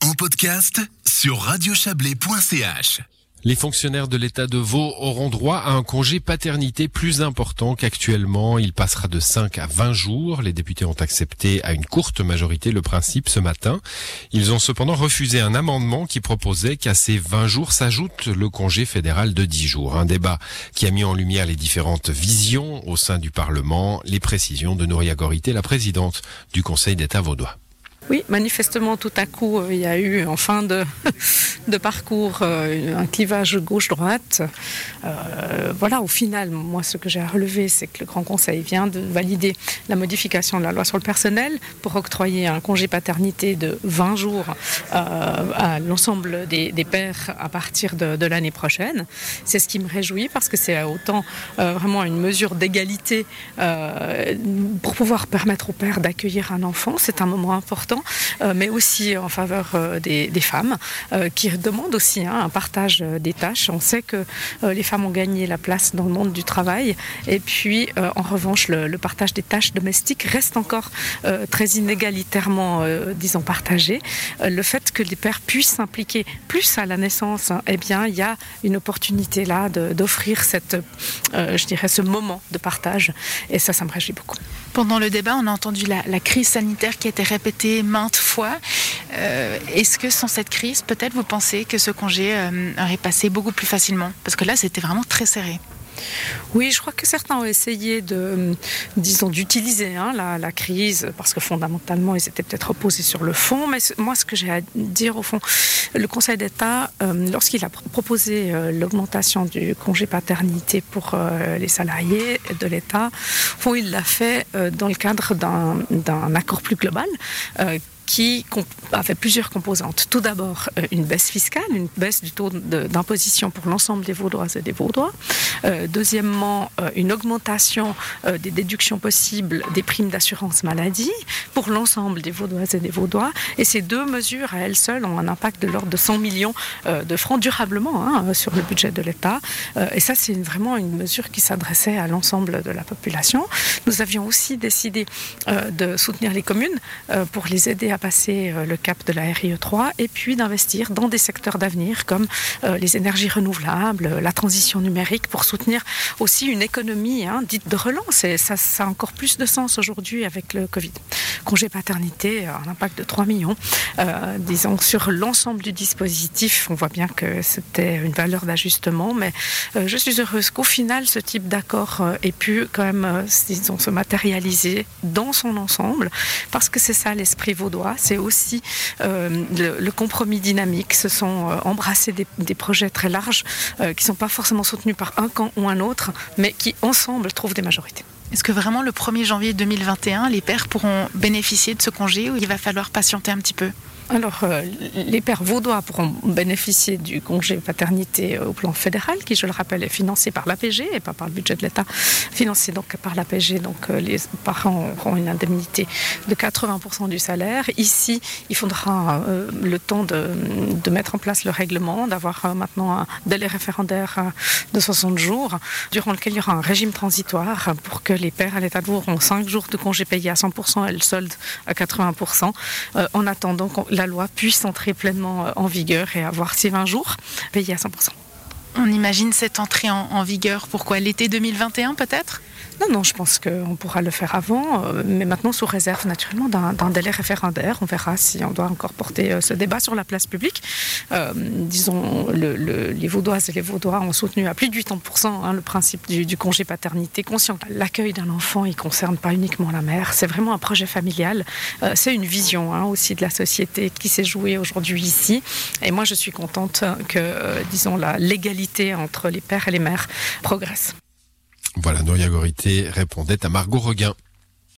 en podcast sur radiochablais.ch. Les fonctionnaires de l'État de Vaud auront droit à un congé paternité plus important qu'actuellement. Il passera de 5 à 20 jours. Les députés ont accepté à une courte majorité le principe ce matin. Ils ont cependant refusé un amendement qui proposait qu'à ces 20 jours s'ajoute le congé fédéral de 10 jours. Un débat qui a mis en lumière les différentes visions au sein du Parlement. Les précisions de Nouria Gorité, la présidente du Conseil d'État vaudois. Oui, manifestement, tout à coup, euh, il y a eu en fin de, parcours euh, un clivage gauche-droite. Euh, voilà, au final, moi, ce que j'ai à relever, c'est que le Grand Conseil vient de valider la modification de la loi sur le personnel pour octroyer un congé paternité de 20 jours à l'ensemble des, pères à partir de, de l'année prochaine. C'est ce qui me réjouit parce que c'est autant vraiment une mesure d'égalité pour pouvoir permettre aux pères d'accueillir un enfant. C'est un moment important euh, mais aussi en faveur euh, des, femmes, euh, qui demandent aussi hein, un partage des tâches. On sait que les femmes ont gagné la place dans le monde du travail, et puis en revanche, le, partage des tâches domestiques reste encore très inégalitairement, disons, partagé. le fait que les pères puissent s'impliquer plus à la naissance, hein, eh bien, il y a une opportunité là d'offrir ce moment de partage, et ça, ça me réjouit beaucoup. Pendant le débat, on a entendu la crise sanitaire qui a été répétée maintes fois. Euh, est-ce que sans cette crise, peut-être vous pensez que ce congé euh, aurait passé beaucoup plus facilement? Parce que là, c'était vraiment très serré. Oui, je crois que certains ont essayé de, disons, d'utiliser hein, la, crise parce que fondamentalement, ils étaient peut-être opposés sur le fond. Mais moi, ce que j'ai à dire au fond, le Conseil d'État, euh, lorsqu'il a proposé l'augmentation du congé paternité pour les salariés de l'État, il l'a fait dans le cadre d'un accord plus global qui avait plusieurs composantes. Tout d'abord, euh, une baisse fiscale, une baisse du taux d'imposition pour l'ensemble des Vaudoises et des Vaudois. Euh, deuxièmement, euh, une augmentation des déductions possibles des primes d'assurance maladie pour l'ensemble des Vaudoises et des Vaudois. Et ces deux mesures, à elles seules, ont un impact de l'ordre de 100 millions de francs durablement hein, sur le budget de l'État. et ça, c'est vraiment une mesure qui s'adressait à l'ensemble de la population. Nous avions aussi décidé de soutenir les communes pour les aider à passer euh, le cap de la RIE 3 et puis d'investir dans des secteurs d'avenir comme euh, les énergies renouvelables, la transition numérique pour soutenir aussi une économie hein, dite de relance. Et ça, ça a encore plus de sens aujourd'hui avec le Covid. Congé paternité, un impact de 3 millions. Euh, disons, sur l'ensemble du dispositif, on voit bien que c'était une valeur d'ajustement, mais je suis heureuse qu'au final, ce type d'accord ait pu quand même, disons, se matérialiser dans son ensemble, parce que c'est ça l'esprit vaudois c'est aussi euh, le, compromis dynamique. Ce sont euh, embrasser des, projets très larges euh, qui ne sont pas forcément soutenus par un camp ou un autre, mais qui ensemble trouvent des majorités. Est-ce que vraiment le 1er janvier 2021, les pères pourront bénéficier de ce congé ou il va falloir patienter un petit peu? Alors, euh, les pères vaudois pourront bénéficier du congé paternité au plan fédéral, qui, je le rappelle, est financé par l'APG et pas par le budget de l'État, financé donc par l'APG. Donc, euh, les parents auront une indemnité de 80% du salaire. Ici, il faudra euh, le temps de, mettre en place le règlement, d'avoir maintenant un délai référendaire de 60 jours, durant lequel il y aura un régime transitoire pour que les pères à l'État de Vaud auront 5 jours de congé payé à 100% et le solde à 80%, en attendant la loi puisse entrer pleinement euh, en vigueur et avoir ces 20 jours payés à 100%. On imagine cette entrée en, vigueur pourquoi? L'été 2021 peut-être? Non, non, je pense qu'on pourra le faire avant, euh, mais maintenant sous réserve naturellement d'un délai référendaire. On verra si on doit encore porter euh, ce débat sur la place publique. Euh, disons, le, le, les Vaudoises et les Vaudois ont soutenu à plus de 80% hein, le principe du, congé paternité, conscient l'accueil d'un enfant, il ne concerne pas uniquement la mère, c'est vraiment un projet familial. C'est une vision hein, aussi de la société qui s'est jouée aujourd'hui ici. Et moi, je suis contente que, disons, la l'égalité entre les pères et les mères progresse. Voilà, Noria Gorité répondait à Margot Reguin.